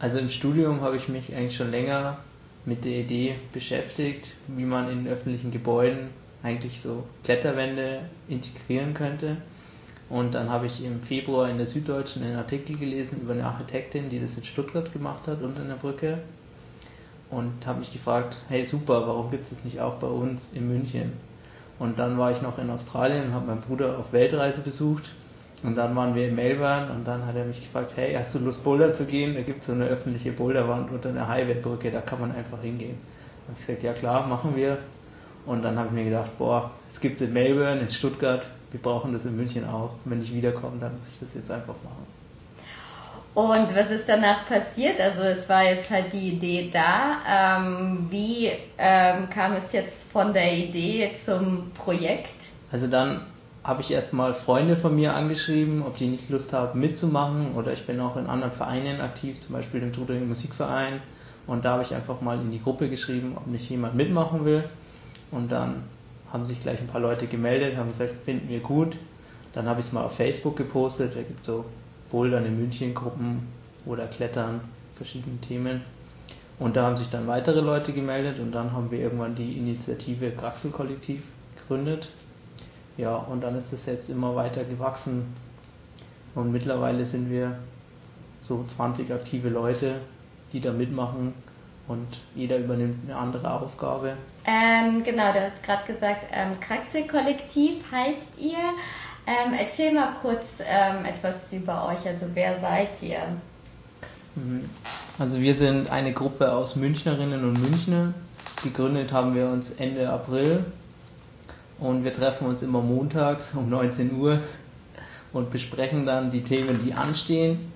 Also im Studium habe ich mich eigentlich schon länger mit der Idee beschäftigt, wie man in öffentlichen Gebäuden eigentlich so Kletterwände integrieren könnte. Und dann habe ich im Februar in der Süddeutschen einen Artikel gelesen über eine Architektin, die das in Stuttgart gemacht hat, unter einer Brücke. Und habe mich gefragt, hey super, warum gibt es das nicht auch bei uns in München? Und dann war ich noch in Australien und habe meinen Bruder auf Weltreise besucht. Und dann waren wir in Melbourne und dann hat er mich gefragt, hey, hast du Lust Boulder zu gehen? Da gibt es so eine öffentliche Boulderwand unter einer Highway-Brücke, da kann man einfach hingehen. Da habe ich gesagt, ja klar, machen wir. Und dann habe ich mir gedacht, boah, es gibt es in Melbourne, in Stuttgart, wir brauchen das in München auch. Wenn ich wiederkomme, dann muss ich das jetzt einfach machen. Und was ist danach passiert? Also es war jetzt halt die Idee da. Ähm, wie ähm, kam es jetzt von der Idee zum Projekt? Also dann habe ich erstmal Freunde von mir angeschrieben, ob die nicht Lust haben mitzumachen oder ich bin auch in anderen Vereinen aktiv, zum Beispiel dem Trudering Musikverein und da habe ich einfach mal in die Gruppe geschrieben, ob nicht jemand mitmachen will und dann haben sich gleich ein paar Leute gemeldet, haben gesagt, finden wir gut. Dann habe ich es mal auf Facebook gepostet, da gibt es so Bouldern in München Gruppen oder Klettern, verschiedene Themen. Und da haben sich dann weitere Leute gemeldet und dann haben wir irgendwann die Initiative Kraxel Kollektiv gegründet. Ja, und dann ist es jetzt immer weiter gewachsen und mittlerweile sind wir so 20 aktive Leute, die da mitmachen und jeder übernimmt eine andere Aufgabe. Ähm, genau, du hast gerade gesagt, ähm, Kraxel-Kollektiv heißt ihr. Ähm, erzähl mal kurz ähm, etwas über euch. Also wer seid ihr? Mhm. Also wir sind eine Gruppe aus Münchnerinnen und Münchner. Gegründet haben wir uns Ende April und wir treffen uns immer montags um 19 Uhr und besprechen dann die Themen, die anstehen.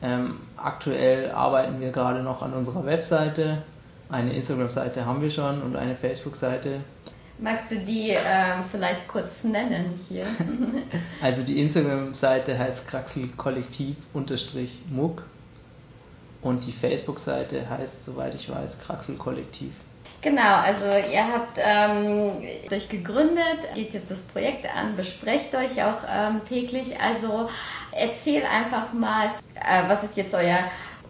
Ähm, aktuell arbeiten wir gerade noch an unserer Webseite. Eine Instagram-Seite haben wir schon und eine Facebook-Seite. Magst du die ähm, vielleicht kurz nennen hier? also die Instagram-Seite heißt Kraxel-Kollektiv-Muck und die Facebook-Seite heißt, soweit ich weiß, Kraxel-Kollektiv. Genau, also ihr habt ähm, euch gegründet, geht jetzt das Projekt an, besprecht euch auch ähm, täglich. Also erzähl einfach mal, äh, was ist jetzt euer,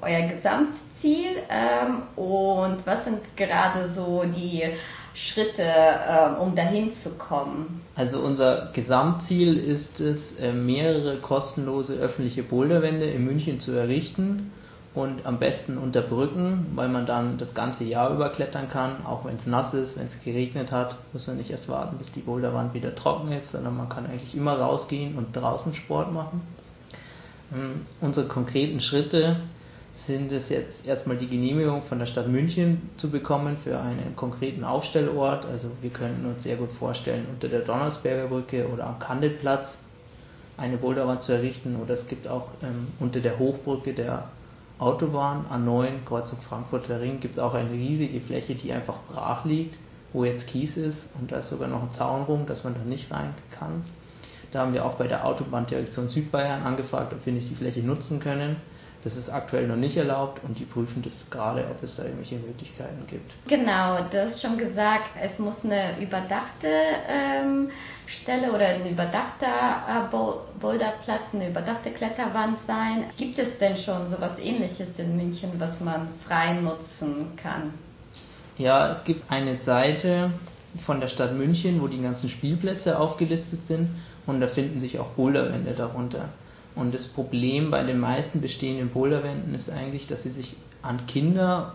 euer Gesamtziel ähm, und was sind gerade so die Schritte, äh, um dahin zu kommen? Also unser Gesamtziel ist es, äh, mehrere kostenlose öffentliche Boulderwände in München zu errichten und am besten unter Brücken, weil man dann das ganze Jahr über klettern kann, auch wenn es nass ist, wenn es geregnet hat, muss man nicht erst warten, bis die Boulderwand wieder trocken ist, sondern man kann eigentlich immer rausgehen und draußen Sport machen. Ähm, unsere konkreten Schritte sind es jetzt erstmal die Genehmigung von der Stadt München zu bekommen für einen konkreten Aufstellort. Also wir könnten uns sehr gut vorstellen, unter der Donnersberger Brücke oder am Kandelplatz eine Boulderwand zu errichten oder es gibt auch ähm, unter der Hochbrücke der Autobahn A9 Kreuzung Frankfurter Ring gibt es auch eine riesige Fläche, die einfach brach liegt, wo jetzt Kies ist und da ist sogar noch ein Zaun rum, dass man da nicht rein kann. Da haben wir auch bei der Autobahndirektion Südbayern angefragt, ob wir nicht die Fläche nutzen können. Das ist aktuell noch nicht erlaubt und die prüfen das gerade, ob es da irgendwelche Möglichkeiten gibt. Genau, du hast schon gesagt, es muss eine überdachte ähm, Stelle oder ein überdachter äh, Boulderplatz, eine überdachte Kletterwand sein. Gibt es denn schon so etwas ähnliches in München, was man frei nutzen kann? Ja, es gibt eine Seite von der Stadt München, wo die ganzen Spielplätze aufgelistet sind und da finden sich auch Boulderwände darunter. Und das Problem bei den meisten bestehenden Boulderwänden ist eigentlich, dass sie sich an Kinder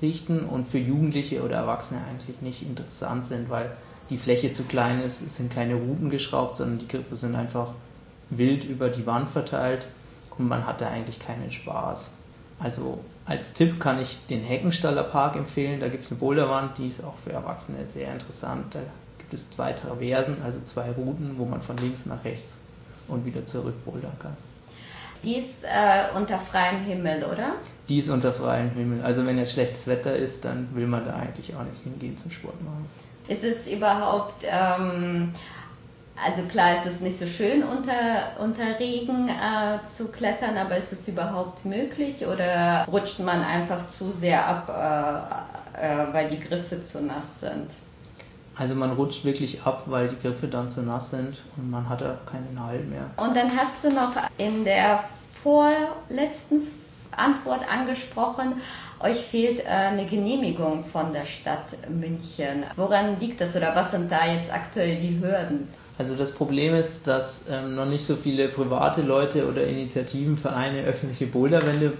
richten und für Jugendliche oder Erwachsene eigentlich nicht interessant sind, weil die Fläche zu klein ist, es sind keine Routen geschraubt, sondern die Griffe sind einfach wild über die Wand verteilt und man hat da eigentlich keinen Spaß. Also als Tipp kann ich den Heckenstaller Park empfehlen, da gibt es eine Boulderwand, die ist auch für Erwachsene sehr interessant. Da gibt es zwei Traversen, also zwei Routen, wo man von links nach rechts und wieder zurück bouldern kann. Die ist äh, unter freiem Himmel, oder? Die ist unter freiem Himmel. Also wenn jetzt schlechtes Wetter ist, dann will man da eigentlich auch nicht hingehen zum Sport machen. Ist es überhaupt, ähm, also klar ist es nicht so schön unter, unter Regen äh, zu klettern, aber ist es überhaupt möglich oder rutscht man einfach zu sehr ab, äh, äh weil die Griffe zu nass sind? Also man rutscht wirklich ab, weil die Griffe dann zu nass sind und man hat auch keinen Halt mehr. Und dann hast du noch in der vorletzten Antwort angesprochen. Euch fehlt äh, eine Genehmigung von der Stadt München. Woran liegt das oder was sind da jetzt aktuell die Hürden? Also das Problem ist, dass ähm, noch nicht so viele private Leute oder Initiativen, Vereine öffentliche Boulderwände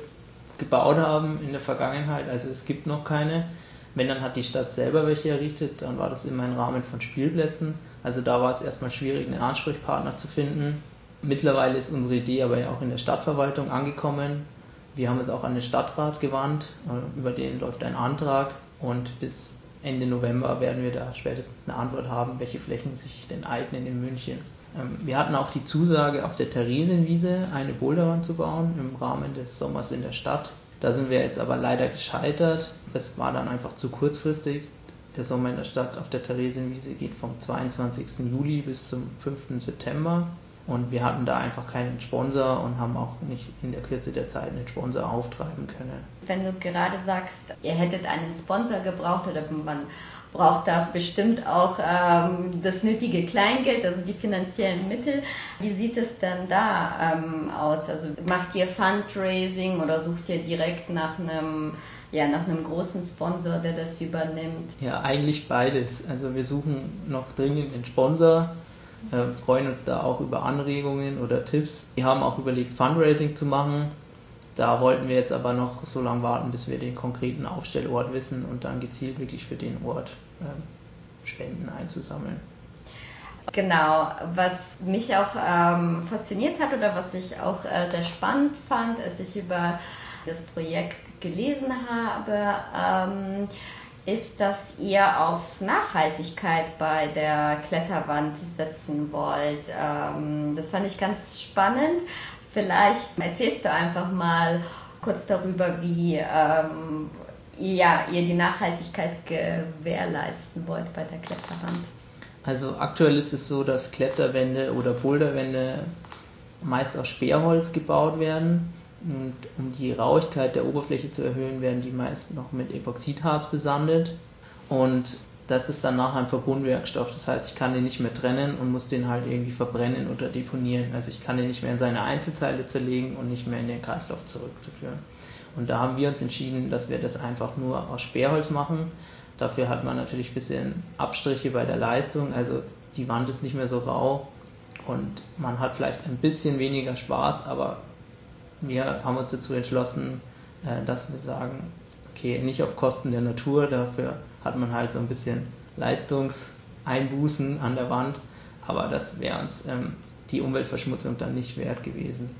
gebaut haben in der Vergangenheit. Also es gibt noch keine. Wenn, dann hat die Stadt selber welche errichtet, dann war das immer im Rahmen von Spielplätzen. Also da war es erstmal schwierig, einen Ansprechpartner zu finden. Mittlerweile ist unsere Idee aber ja auch in der Stadtverwaltung angekommen. Wir haben uns auch an den Stadtrat gewandt, äh, über den läuft ein Antrag und bis Ende November werden wir da spätestens eine Antwort haben, welche Flächen sich denn eignen in München. Ähm, wir hatten auch die Zusage, auf der Theresienwiese eine Boulderwand zu bauen im Rahmen des Sommers in der Stadt. Da sind wir jetzt aber leider gescheitert. Das war dann einfach zu kurzfristig. Der Sommer in der Stadt auf der Theresienwiese geht vom 22. Juli bis zum 5. September. Und wir hatten da einfach keinen Sponsor und haben auch nicht in der Kürze der Zeit einen Sponsor auftreiben können. Wenn du gerade sagst, ihr hättet einen Sponsor gebraucht oder man braucht da bestimmt auch ähm, das nötige Kleingeld, also die finanziellen Mittel. Wie sieht es denn da ähm, aus? Also macht ihr Fundraising oder sucht ihr direkt nach einem ja, nach einem großen Sponsor, der das übernimmt? Ja, eigentlich beides. Also wir suchen noch dringend einen Sponsor, äh, freuen uns da auch über Anregungen oder Tipps. Wir haben auch überlegt, Fundraising zu machen. Da wollten wir jetzt aber noch so lange warten, bis wir den konkreten Aufstellort wissen und dann gezielt wirklich für den Ort äh, Spenden einzusammeln. Genau, was mich auch ähm, fasziniert hat oder was ich auch äh, sehr spannend fand, als ich über das Projekt gelesen habe, ähm, ist, dass ihr auf Nachhaltigkeit bei der Kletterwand setzen wollt. Ähm, das fand ich ganz spannend. Vielleicht erzählst du einfach mal kurz darüber, wie ähm, ja, ihr die Nachhaltigkeit gewährleisten wollt bei der Kletterwand. Also aktuell ist es so, dass Kletterwände oder Boulderwände meist aus Sperrholz gebaut werden. Und um die Rauigkeit der Oberfläche zu erhöhen, werden die meist noch mit Epoxidharz besandet. Und das ist dann nachher ein Verbundwerkstoff. Das heißt, ich kann den nicht mehr trennen und muss den halt irgendwie verbrennen oder deponieren. Also ich kann den nicht mehr in seine Einzelteile zerlegen und nicht mehr in den Kreislauf zurückzuführen. Und da haben wir uns entschieden, dass wir das einfach nur aus Sperrholz machen. Dafür hat man natürlich ein bisschen Abstriche bei der Leistung. Also die Wand ist nicht mehr so rau und man hat vielleicht ein bisschen weniger Spaß, aber wir haben uns dazu entschlossen, äh, dass wir sagen, okay, nicht auf Kosten der Natur, dafür hat man halt so ein bisschen Leistungseinbußen an der Wand, aber das wäre uns ähm, die Umweltverschmutzung dann nicht wert gewesen.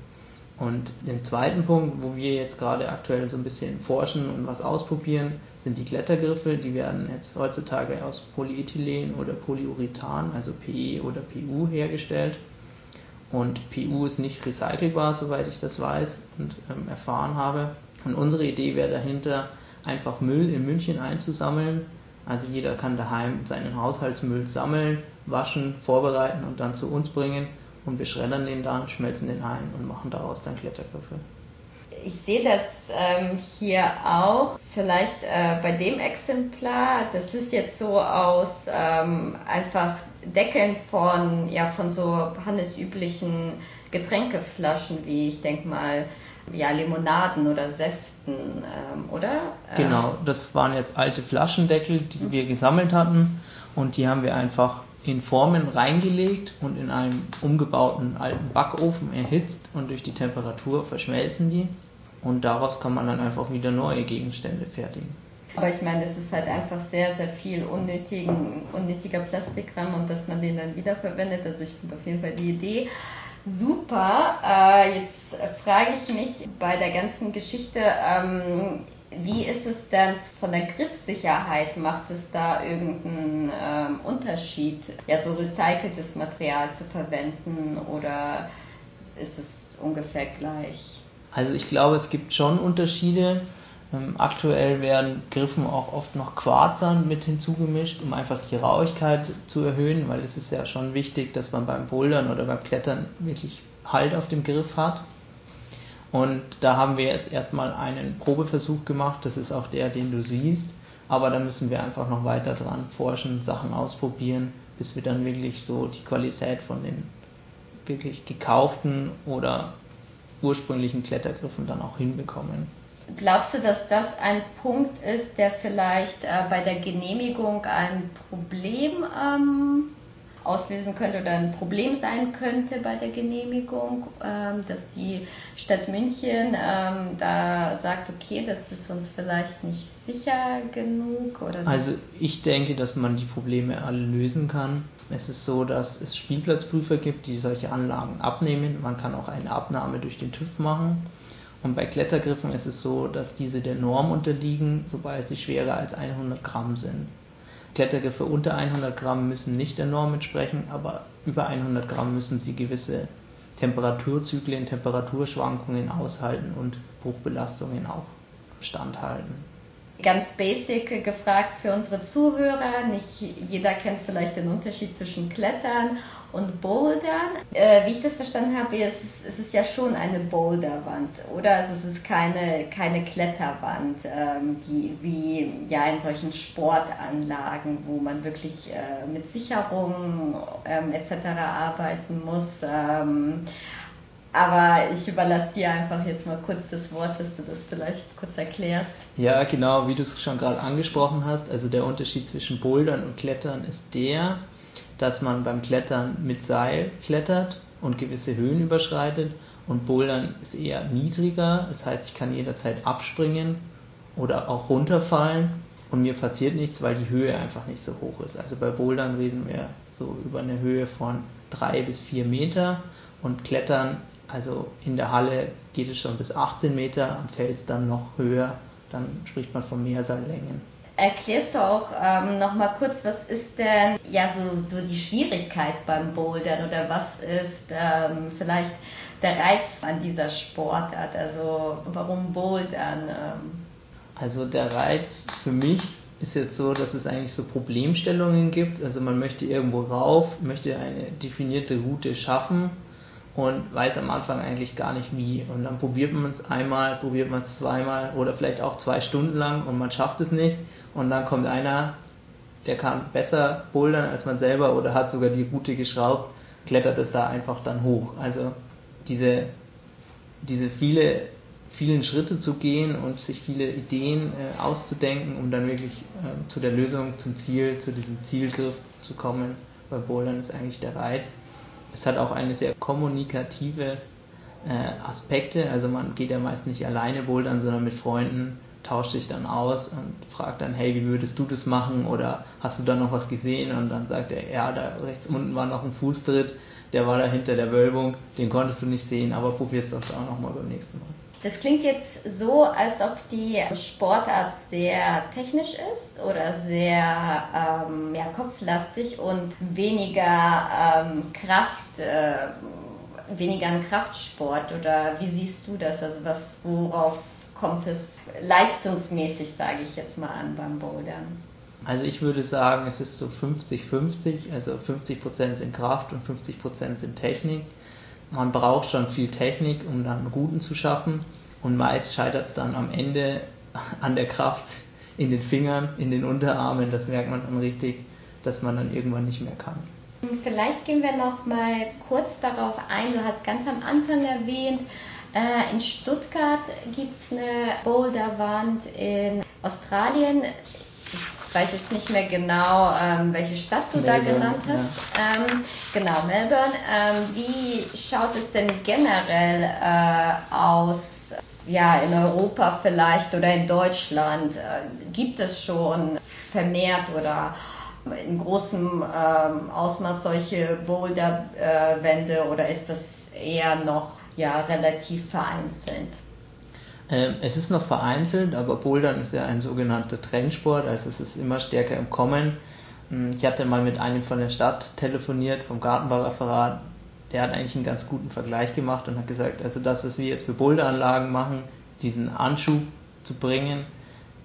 Und den zweiten Punkt, wo wir jetzt gerade aktuell so ein bisschen forschen und was ausprobieren, sind die Klettergriffe. Die werden jetzt heutzutage aus Polyethylen oder Polyurethan, also PE oder PU hergestellt. Und PU ist nicht recycelbar, soweit ich das weiß und ähm, erfahren habe. Und unsere Idee wäre dahinter, einfach Müll in München einzusammeln. Also jeder kann daheim seinen Haushaltsmüll sammeln, waschen, vorbereiten und dann zu uns bringen. Und wir schreddern den dann, schmelzen den ein und machen daraus dann Klettergriffe. Ich sehe das ähm, hier auch. Vielleicht äh, bei dem Exemplar, das ist jetzt so aus ähm, einfach Deckeln von, ja, von so handelsüblichen Getränkeflaschen, wie ich denke mal, ja, Limonaden oder Säften, ähm, oder? Genau, das waren jetzt alte Flaschendeckel, die mhm. wir gesammelt hatten und die haben wir einfach in Formen reingelegt und in einem umgebauten alten Backofen erhitzt und durch die Temperatur verschmelzen die und daraus kann man dann einfach wieder neue Gegenstände fertigen. Aber ich meine, es ist halt einfach sehr, sehr viel unnötigen, unnötiger Plastikkram und dass man den dann wiederverwendet. Also ich finde auf jeden Fall die Idee super. Äh, jetzt frage ich mich bei der ganzen Geschichte, ähm, wie ist es denn von der Griffsicherheit? Macht es da irgendeinen ähm, Unterschied, ja, so recyceltes Material zu verwenden oder ist es ungefähr gleich? Also ich glaube, es gibt schon Unterschiede. Ähm, aktuell werden Griffen auch oft noch Quarzern mit hinzugemischt, um einfach die Rauigkeit zu erhöhen, weil es ist ja schon wichtig, dass man beim Bouldern oder beim Klettern wirklich Halt auf dem Griff hat. Und da haben wir jetzt erstmal einen Probeversuch gemacht, das ist auch der, den du siehst, aber da müssen wir einfach noch weiter dran forschen, Sachen ausprobieren, bis wir dann wirklich so die Qualität von den wirklich gekauften oder ursprünglichen Klettergriffen dann auch hinbekommen. Glaubst du, dass das ein Punkt ist, der vielleicht äh, bei der Genehmigung ein Problem ähm, auslösen könnte oder ein Problem sein könnte bei der Genehmigung, ähm, dass die Stadt München ähm, da sagt, okay, das ist uns vielleicht nicht sicher genug? Oder also ich denke, dass man die Probleme alle lösen kann. Es ist so, dass es Spielplatzprüfer gibt, die solche Anlagen abnehmen. Man kann auch eine Abnahme durch den TÜV machen. Und bei Klettergriffen ist es so, dass diese der Norm unterliegen, sobald sie schwerer als 100 Gramm sind. Klettergriffe unter 100 Gramm müssen nicht der Norm entsprechen, aber über 100 Gramm müssen sie gewisse Temperaturzyklen, Temperaturschwankungen aushalten und Bruchbelastungen auch standhalten ganz basic gefragt für unsere Zuhörer. Nicht jeder kennt vielleicht den Unterschied zwischen Klettern und Bouldern. Äh, wie ich das verstanden habe, ist, ist es ja schon eine Boulderwand, oder? Also es ist keine, keine Kletterwand, ähm, die wie ja in solchen Sportanlagen, wo man wirklich äh, mit Sicherung ähm, etc. arbeiten muss. Ähm, aber ich überlasse dir einfach jetzt mal kurz das Wort, dass du das vielleicht kurz erklärst. Ja, genau, wie du es schon gerade angesprochen hast. Also der Unterschied zwischen Bouldern und Klettern ist der, dass man beim Klettern mit Seil klettert und gewisse Höhen überschreitet und Bouldern ist eher niedriger. Das heißt, ich kann jederzeit abspringen oder auch runterfallen und mir passiert nichts, weil die Höhe einfach nicht so hoch ist. Also bei Bouldern reden wir so über eine Höhe von drei bis vier Meter und Klettern also in der Halle geht es schon bis 18 Meter, am Fels dann noch höher, dann spricht man von Mehrseillängen. Erklärst du auch ähm, nochmal kurz, was ist denn ja so, so die Schwierigkeit beim Bouldern oder was ist ähm, vielleicht der Reiz an dieser Sportart? Also warum Bouldern? Ähm? Also der Reiz für mich ist jetzt so, dass es eigentlich so Problemstellungen gibt. Also man möchte irgendwo rauf, möchte eine definierte Route schaffen und weiß am Anfang eigentlich gar nicht wie. Und dann probiert man es einmal, probiert man es zweimal oder vielleicht auch zwei Stunden lang und man schafft es nicht. Und dann kommt einer, der kann besser bouldern als man selber oder hat sogar die Route geschraubt, klettert es da einfach dann hoch. Also diese, diese viele, vielen Schritte zu gehen und sich viele Ideen äh, auszudenken, um dann wirklich äh, zu der Lösung, zum Ziel, zu diesem Zielgriff zu kommen. Bei Bouldern ist eigentlich der Reiz es hat auch eine sehr kommunikative äh, Aspekte. Also man geht ja meist nicht alleine bouldern, sondern mit Freunden, tauscht sich dann aus und fragt dann, hey, wie würdest du das machen? Oder hast du da noch was gesehen? Und dann sagt er, ja, da rechts unten war noch ein Fußtritt, der war da hinter der Wölbung, den konntest du nicht sehen, aber probier's doch auch nochmal beim nächsten Mal. Das klingt jetzt so, als ob die Sportart sehr technisch ist oder sehr ähm, ja, kopflastig und weniger ähm, Kraft, äh, weniger ein Kraftsport. Oder wie siehst du das? Also was, worauf kommt es leistungsmäßig, sage ich jetzt mal an beim Bouldern? Also ich würde sagen, es ist so 50-50, also 50% sind Kraft und 50% sind Technik man braucht schon viel Technik, um dann Routen zu schaffen und meist scheitert es dann am Ende an der Kraft in den Fingern, in den Unterarmen. Das merkt man dann richtig, dass man dann irgendwann nicht mehr kann. Vielleicht gehen wir noch mal kurz darauf ein. Du hast ganz am Anfang erwähnt, äh, in Stuttgart gibt es eine Boulderwand, in Australien ich weiß jetzt nicht mehr genau, ähm, welche Stadt du Melbourne, da genannt hast. Ja. Ähm, genau, Melbourne. Ähm, wie schaut es denn generell äh, aus, ja, in Europa vielleicht oder in Deutschland? Äh, gibt es schon vermehrt oder in großem ähm, Ausmaß solche Boulderwände äh, oder ist das eher noch ja, relativ vereinzelt? Ähm, es ist noch vereinzelt, aber Bouldern ist ja ein sogenannter Trendsport, also es ist immer stärker im Kommen. Hm, ich hatte mal mit einem von der Stadt telefoniert, vom Gartenbaureferat, der hat eigentlich einen ganz guten Vergleich gemacht und hat gesagt, also das, was wir jetzt für Boulderanlagen machen, diesen Anschub zu bringen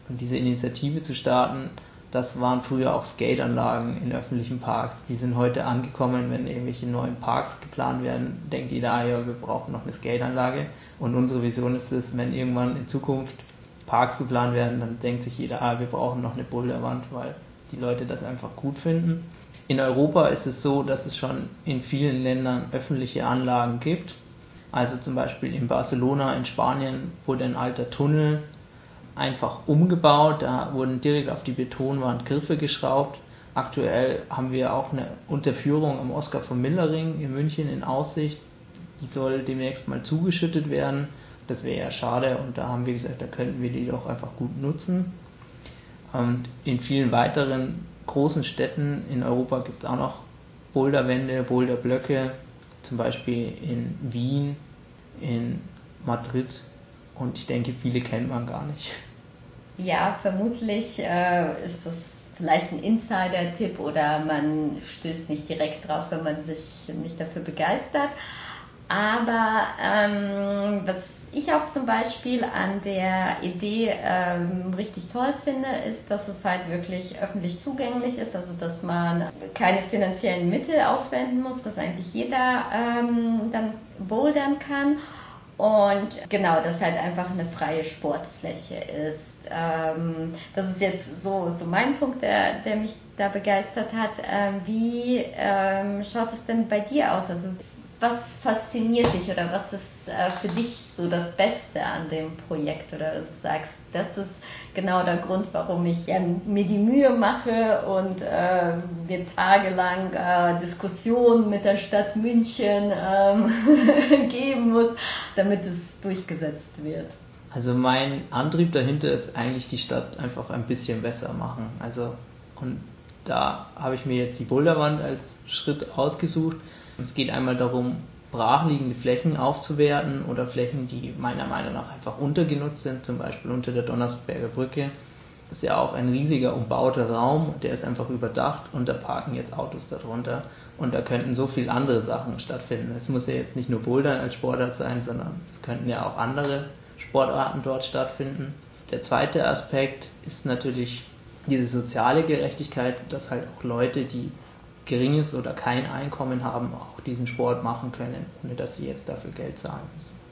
und diese Initiative zu starten, das waren früher auch Skateanlagen in öffentlichen Parks. Die sind heute angekommen, wenn irgendwelche neuen Parks geplant werden, denkt jeder, ah ja, wir brauchen noch eine Skateanlage. Und unsere Vision ist es, wenn irgendwann in Zukunft Parks geplant werden, dann denkt sich jeder, ah, wir brauchen noch eine Boulderwand, weil die Leute das einfach gut finden. In Europa ist es so, dass es schon in vielen Ländern öffentliche Anlagen gibt, Also zum Beispiel in Barcelona in Spanien wurde ein alter Tunnel einfach umgebaut. Da wurden direkt auf die Betonwand Griffe geschraubt. Aktuell haben wir auch eine Unterführung am Oskar von Millering in München in Aussicht. Die soll demnächst mal zugeschüttet werden. Das wäre ja schade und da haben wir gesagt, da könnten wir die doch einfach gut nutzen. Und in vielen weiteren großen Städten in Europa gibt es auch noch Boulderwände, Boulderblöcke, zum Beispiel in Wien, in Madrid und ich denke, viele kennt man gar nicht. Ja, vermutlich äh, ist das vielleicht ein Insider-Tipp oder man stößt nicht direkt drauf, wenn man sich nicht dafür begeistert. Aber ähm, was ich auch zum Beispiel an der Idee ähm, richtig toll finde, ist, dass es halt wirklich öffentlich zugänglich ist, also dass man keine finanziellen Mittel aufwenden muss, dass eigentlich jeder ähm, dann bouldern kann. Und genau, dass halt einfach eine freie Sportfläche ist. Ähm, das ist jetzt so, so mein Punkt, der, der mich da begeistert hat. Ähm, wie ähm, schaut es denn bei dir aus? Also was fasziniert dich oder was ist äh, für dich so das Beste an dem Projekt oder du sagst, das ist genau der Grund, warum ich ja, mir die Mühe mache und äh, wir tagelang äh, Diskussionen mit der Stadt München ähm, geben muss, damit es durchgesetzt wird. Also mein Antrieb dahinter ist eigentlich die Stadt einfach ein bisschen besser machen. Also und da habe ich mir jetzt die Boulderwand als Schritt ausgesucht es geht einmal darum, brachliegende Flächen aufzuwerten oder Flächen, die meiner Meinung nach einfach untergenutzt sind, zum Beispiel unter der Donnersberger Brücke. Das ist ja auch ein riesiger umbauter Raum, der ist einfach überdacht und da parken jetzt Autos darunter und da könnten so viele andere Sachen stattfinden. Es muss ja jetzt nicht nur Bouldern als Sportart sein, sondern es könnten ja auch andere Sportarten dort stattfinden. Der zweite Aspekt ist natürlich diese soziale Gerechtigkeit, dass halt auch Leute, die geringes oder kein Einkommen haben, auch diesen Sport machen können, ohne dass sie jetzt dafür Geld zahlen müssen.